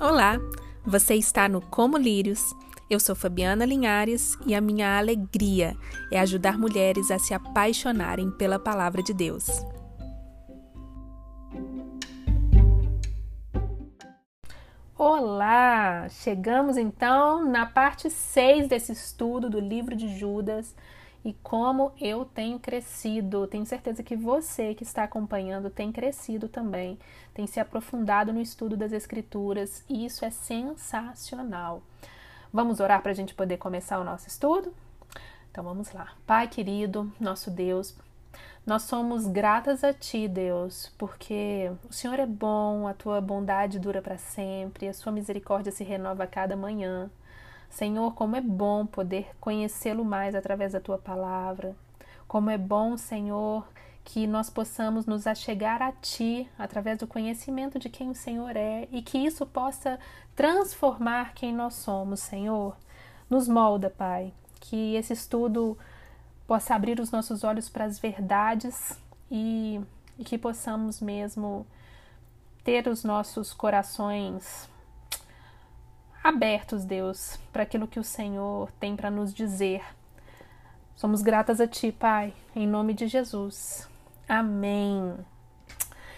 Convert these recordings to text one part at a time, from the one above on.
Olá, você está no Como Lírios. Eu sou Fabiana Linhares e a minha alegria é ajudar mulheres a se apaixonarem pela palavra de Deus. Olá! Chegamos então na parte 6 desse estudo do livro de Judas e como eu tenho crescido. Tenho certeza que você que está acompanhando tem crescido também, tem se aprofundado no estudo das Escrituras e isso é sensacional. Vamos orar para a gente poder começar o nosso estudo? Então vamos lá. Pai querido, nosso Deus, nós somos gratas a Ti, Deus, porque o Senhor é bom, a Tua bondade dura para sempre, a Sua misericórdia se renova a cada manhã. Senhor, como é bom poder conhecê-lo mais através da tua palavra. Como é bom, Senhor, que nós possamos nos achegar a ti através do conhecimento de quem o Senhor é e que isso possa transformar quem nós somos, Senhor. Nos molda, Pai, que esse estudo possa abrir os nossos olhos para as verdades e, e que possamos mesmo ter os nossos corações abertos, Deus, para aquilo que o Senhor tem para nos dizer. Somos gratas a Ti, Pai, em nome de Jesus. Amém.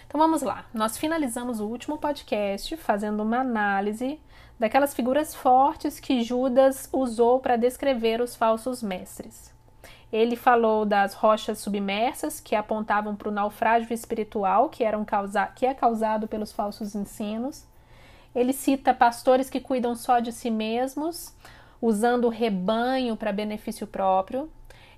Então vamos lá. Nós finalizamos o último podcast fazendo uma análise daquelas figuras fortes que Judas usou para descrever os falsos mestres. Ele falou das rochas submersas que apontavam para o naufrágio espiritual que, eram causa que é causado pelos falsos ensinos. Ele cita pastores que cuidam só de si mesmos, usando o rebanho para benefício próprio.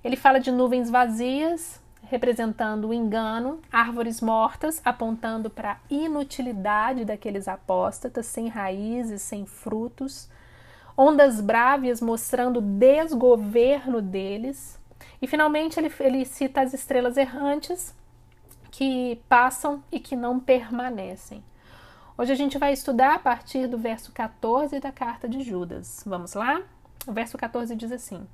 Ele fala de nuvens vazias, representando o engano, árvores mortas, apontando para a inutilidade daqueles apóstatas, sem raízes, sem frutos, ondas brávias mostrando o desgoverno deles. E finalmente ele, ele cita as estrelas errantes que passam e que não permanecem. Hoje a gente vai estudar a partir do verso 14 da carta de Judas. Vamos lá? O verso 14 diz assim: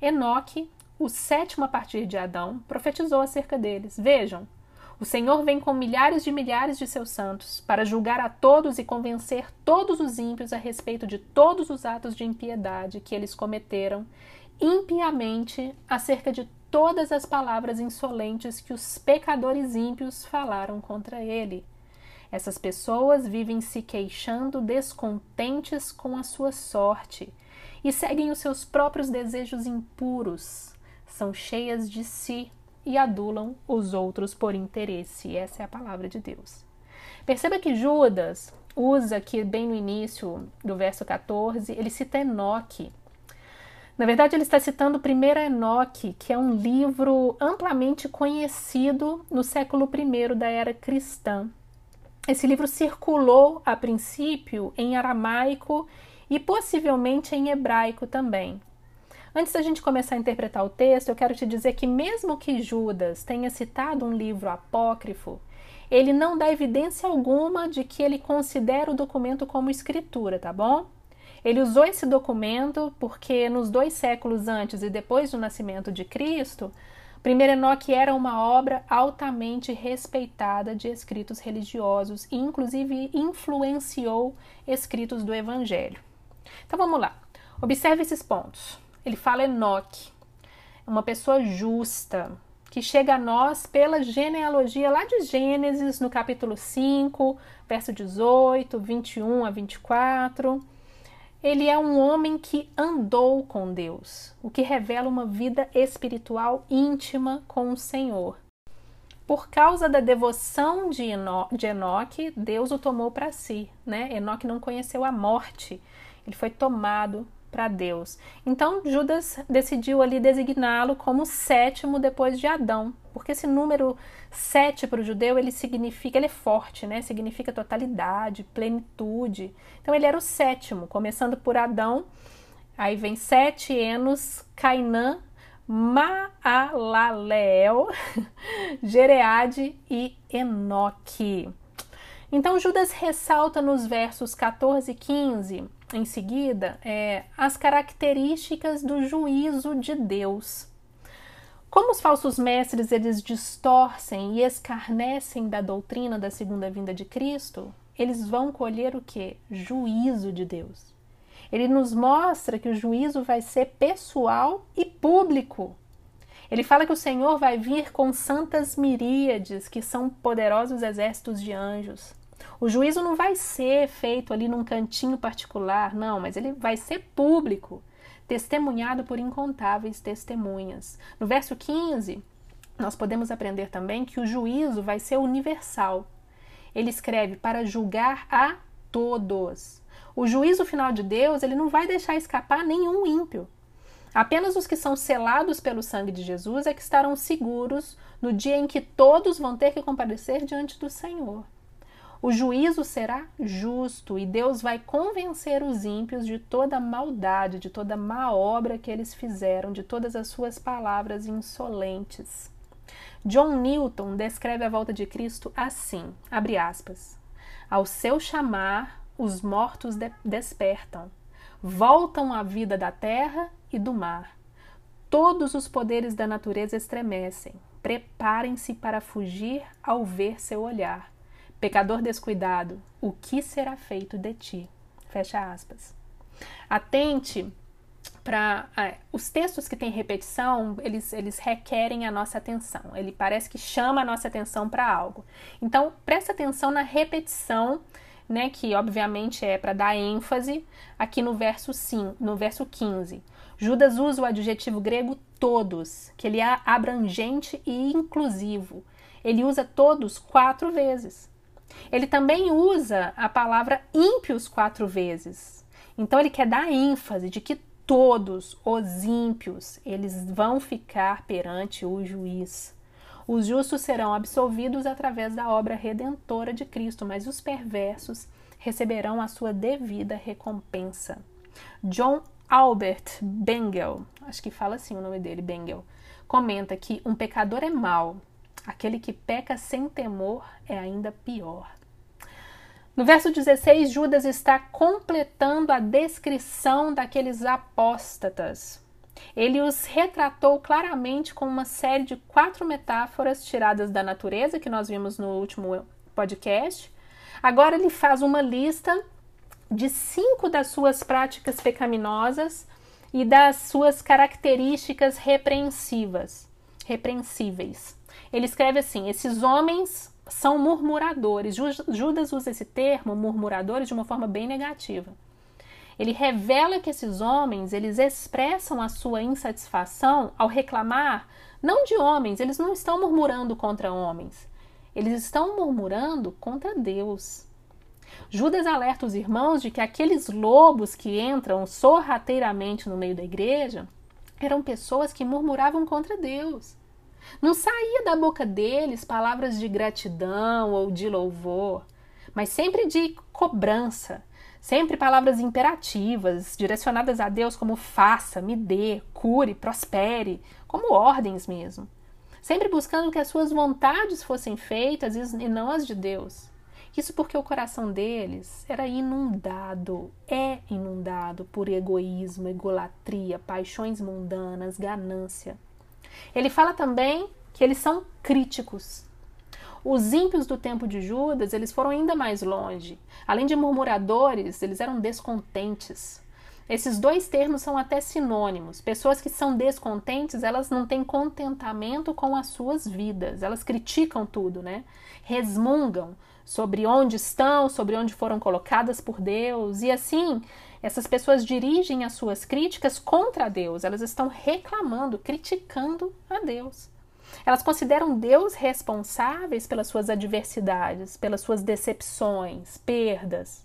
Enoque, o sétimo a partir de Adão, profetizou acerca deles. Vejam, o Senhor vem com milhares de milhares de seus santos para julgar a todos e convencer todos os ímpios a respeito de todos os atos de impiedade que eles cometeram impiamente acerca de todas as palavras insolentes que os pecadores ímpios falaram contra ele. Essas pessoas vivem se queixando, descontentes com a sua sorte e seguem os seus próprios desejos impuros. São cheias de si e adulam os outros por interesse. Essa é a palavra de Deus. Perceba que Judas usa aqui, bem no início do verso 14, ele cita Enoque. Na verdade, ele está citando o primeiro Enoque, que é um livro amplamente conhecido no século I da era cristã. Esse livro circulou a princípio em aramaico e possivelmente em hebraico também. Antes da gente começar a interpretar o texto, eu quero te dizer que, mesmo que Judas tenha citado um livro apócrifo, ele não dá evidência alguma de que ele considera o documento como escritura, tá bom? Ele usou esse documento porque, nos dois séculos antes e depois do nascimento de Cristo, Primeiro Enoque era uma obra altamente respeitada de escritos religiosos e, inclusive, influenciou escritos do Evangelho. Então vamos lá. Observe esses pontos. Ele fala Enoque, uma pessoa justa, que chega a nós pela genealogia lá de Gênesis, no capítulo 5, verso 18, 21 a 24 ele é um homem que andou com Deus, o que revela uma vida espiritual íntima com o Senhor. Por causa da devoção de, Eno de Enoque, Deus o tomou para si. Né? Enoque não conheceu a morte, ele foi tomado para Deus. Então Judas decidiu ali designá-lo como sétimo depois de Adão, porque esse número sete para o judeu ele significa, ele é forte, né? Significa totalidade, plenitude. Então ele era o sétimo, começando por Adão. Aí vem sete, Enos, Cainã, Maalaleel, Jereade e Enoque. Então Judas ressalta nos versos 14 e 15 em seguida é, as características do juízo de Deus. Como os falsos mestres eles distorcem e escarnecem da doutrina da segunda vinda de Cristo, eles vão colher o que? Juízo de Deus. Ele nos mostra que o juízo vai ser pessoal e público. Ele fala que o Senhor vai vir com santas miríades, que são poderosos exércitos de anjos. O juízo não vai ser feito ali num cantinho particular, não, mas ele vai ser público, testemunhado por incontáveis testemunhas. No verso 15, nós podemos aprender também que o juízo vai ser universal. Ele escreve para julgar a todos. O juízo final de Deus, ele não vai deixar escapar nenhum ímpio. Apenas os que são selados pelo sangue de Jesus é que estarão seguros no dia em que todos vão ter que comparecer diante do Senhor. O juízo será justo e Deus vai convencer os ímpios de toda maldade, de toda má obra que eles fizeram, de todas as suas palavras insolentes. John Newton descreve a volta de Cristo assim, abre aspas, ao seu chamar, os mortos de despertam, voltam à vida da terra e do mar. Todos os poderes da natureza estremecem, preparem-se para fugir ao ver seu olhar. Pecador descuidado, o que será feito de ti? Fecha aspas. Atente para é, os textos que têm repetição, eles, eles requerem a nossa atenção. Ele parece que chama a nossa atenção para algo. Então, presta atenção na repetição, né, que obviamente é para dar ênfase aqui no verso sim, no verso 15. Judas usa o adjetivo grego todos, que ele é abrangente e inclusivo. Ele usa todos quatro vezes. Ele também usa a palavra ímpios quatro vezes. Então ele quer dar ênfase de que todos os ímpios, eles vão ficar perante o juiz. Os justos serão absolvidos através da obra redentora de Cristo, mas os perversos receberão a sua devida recompensa. John Albert Bengel, acho que fala assim o nome dele, Bengel, comenta que um pecador é mau, aquele que peca sem temor é ainda pior. No verso 16, Judas está completando a descrição daqueles apóstatas. Ele os retratou claramente com uma série de quatro metáforas tiradas da natureza, que nós vimos no último podcast. Agora ele faz uma lista de cinco das suas práticas pecaminosas e das suas características repreensivas, repreensíveis. Ele escreve assim: esses homens são murmuradores. Judas usa esse termo, murmuradores, de uma forma bem negativa. Ele revela que esses homens, eles expressam a sua insatisfação ao reclamar não de homens, eles não estão murmurando contra homens. Eles estão murmurando contra Deus. Judas alerta os irmãos de que aqueles lobos que entram sorrateiramente no meio da igreja eram pessoas que murmuravam contra Deus. Não saía da boca deles palavras de gratidão ou de louvor, mas sempre de cobrança, sempre palavras imperativas, direcionadas a Deus como faça, me dê, cure, prospere, como ordens mesmo. Sempre buscando que as suas vontades fossem feitas e não as de Deus. Isso porque o coração deles era inundado, é inundado por egoísmo, egolatria, paixões mundanas, ganância. Ele fala também que eles são críticos. Os ímpios do tempo de Judas, eles foram ainda mais longe. Além de murmuradores, eles eram descontentes. Esses dois termos são até sinônimos. Pessoas que são descontentes, elas não têm contentamento com as suas vidas. Elas criticam tudo, né? Resmungam sobre onde estão, sobre onde foram colocadas por Deus. E assim, essas pessoas dirigem as suas críticas contra Deus, elas estão reclamando, criticando a Deus. Elas consideram Deus responsáveis pelas suas adversidades, pelas suas decepções, perdas.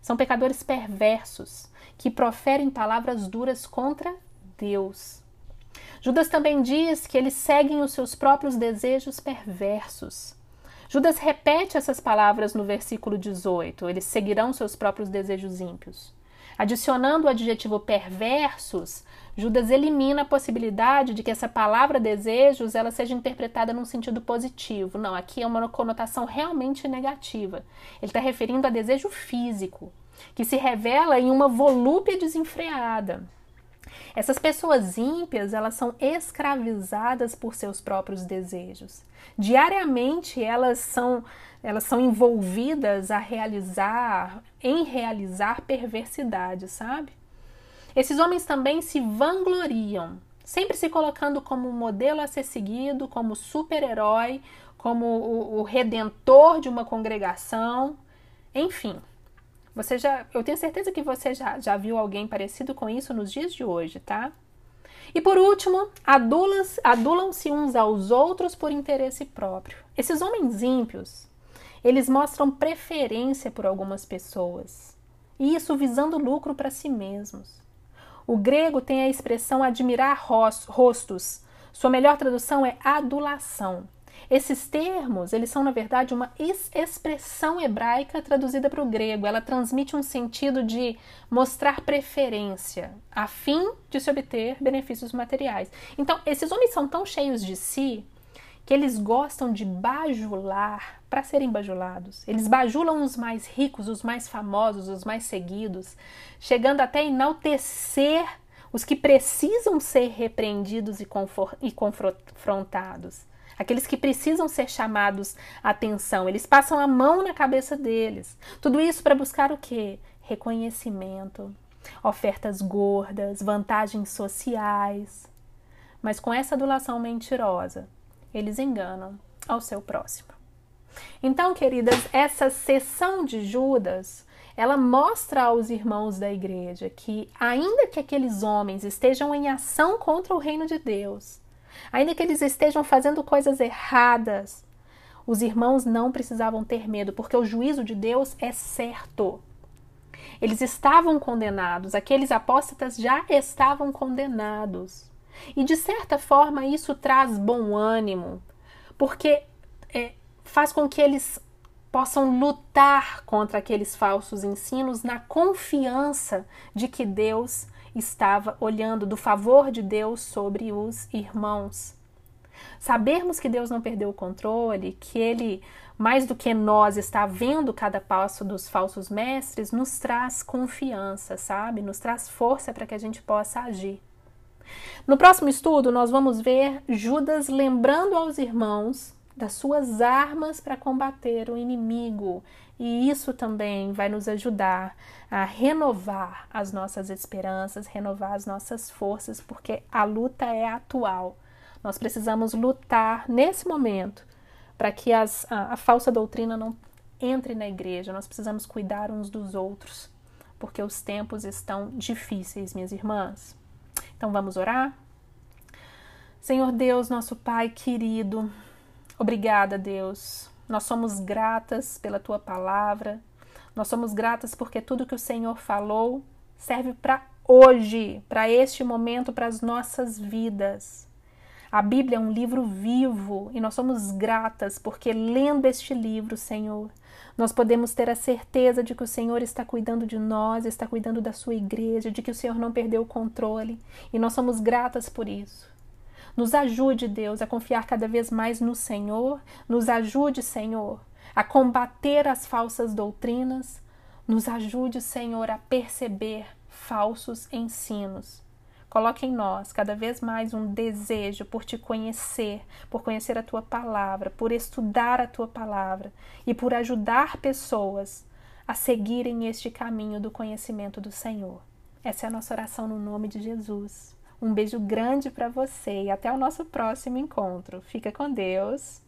São pecadores perversos que proferem palavras duras contra Deus. Judas também diz que eles seguem os seus próprios desejos perversos. Judas repete essas palavras no versículo 18: eles seguirão seus próprios desejos ímpios. Adicionando o adjetivo perversos, Judas elimina a possibilidade de que essa palavra desejos ela seja interpretada num sentido positivo. Não, aqui é uma conotação realmente negativa. Ele está referindo a desejo físico, que se revela em uma volúpia desenfreada. Essas pessoas ímpias, elas são escravizadas por seus próprios desejos. Diariamente elas são elas são envolvidas a realizar, em realizar perversidade, sabe? Esses homens também se vangloriam, sempre se colocando como modelo a ser seguido, como super-herói, como o, o redentor de uma congregação, enfim. Você já, eu tenho certeza que você já, já viu alguém parecido com isso nos dias de hoje, tá? E por último, adulam-se uns aos outros por interesse próprio. Esses homens ímpios, eles mostram preferência por algumas pessoas, e isso visando lucro para si mesmos. O grego tem a expressão admirar rostos. Sua melhor tradução é adulação. Esses termos, eles são na verdade uma expressão hebraica traduzida para o grego. Ela transmite um sentido de mostrar preferência, a fim de se obter benefícios materiais. Então, esses homens são tão cheios de si que eles gostam de bajular para serem bajulados. Eles bajulam os mais ricos, os mais famosos, os mais seguidos, chegando até enaltecer os que precisam ser repreendidos e, e confrontados aqueles que precisam ser chamados atenção. Eles passam a mão na cabeça deles. Tudo isso para buscar o quê? Reconhecimento, ofertas gordas, vantagens sociais. Mas com essa adulação mentirosa, eles enganam ao seu próximo. Então, queridas, essa sessão de Judas, ela mostra aos irmãos da igreja que, ainda que aqueles homens estejam em ação contra o reino de Deus, Ainda que eles estejam fazendo coisas erradas, os irmãos não precisavam ter medo, porque o juízo de Deus é certo. Eles estavam condenados, aqueles apóstatas já estavam condenados. E de certa forma isso traz bom ânimo, porque é, faz com que eles possam lutar contra aqueles falsos ensinos na confiança de que Deus estava olhando do favor de Deus sobre os irmãos. Sabermos que Deus não perdeu o controle, que Ele, mais do que nós, está vendo cada passo dos falsos mestres, nos traz confiança, sabe? Nos traz força para que a gente possa agir. No próximo estudo, nós vamos ver Judas lembrando aos irmãos das suas armas para combater o inimigo. E isso também vai nos ajudar a renovar as nossas esperanças, renovar as nossas forças, porque a luta é atual. Nós precisamos lutar nesse momento para que as, a, a falsa doutrina não entre na igreja. Nós precisamos cuidar uns dos outros, porque os tempos estão difíceis, minhas irmãs. Então vamos orar? Senhor Deus, nosso Pai querido, obrigada, Deus. Nós somos gratas pela tua palavra. Nós somos gratas porque tudo que o Senhor falou serve para hoje, para este momento, para as nossas vidas. A Bíblia é um livro vivo e nós somos gratas porque, lendo este livro, Senhor, nós podemos ter a certeza de que o Senhor está cuidando de nós, está cuidando da sua igreja, de que o Senhor não perdeu o controle e nós somos gratas por isso. Nos ajude, Deus, a confiar cada vez mais no Senhor, nos ajude, Senhor, a combater as falsas doutrinas, nos ajude, Senhor, a perceber falsos ensinos. Coloque em nós cada vez mais um desejo por te conhecer, por conhecer a tua palavra, por estudar a tua palavra e por ajudar pessoas a seguirem este caminho do conhecimento do Senhor. Essa é a nossa oração no nome de Jesus. Um beijo grande para você e até o nosso próximo encontro. Fica com Deus.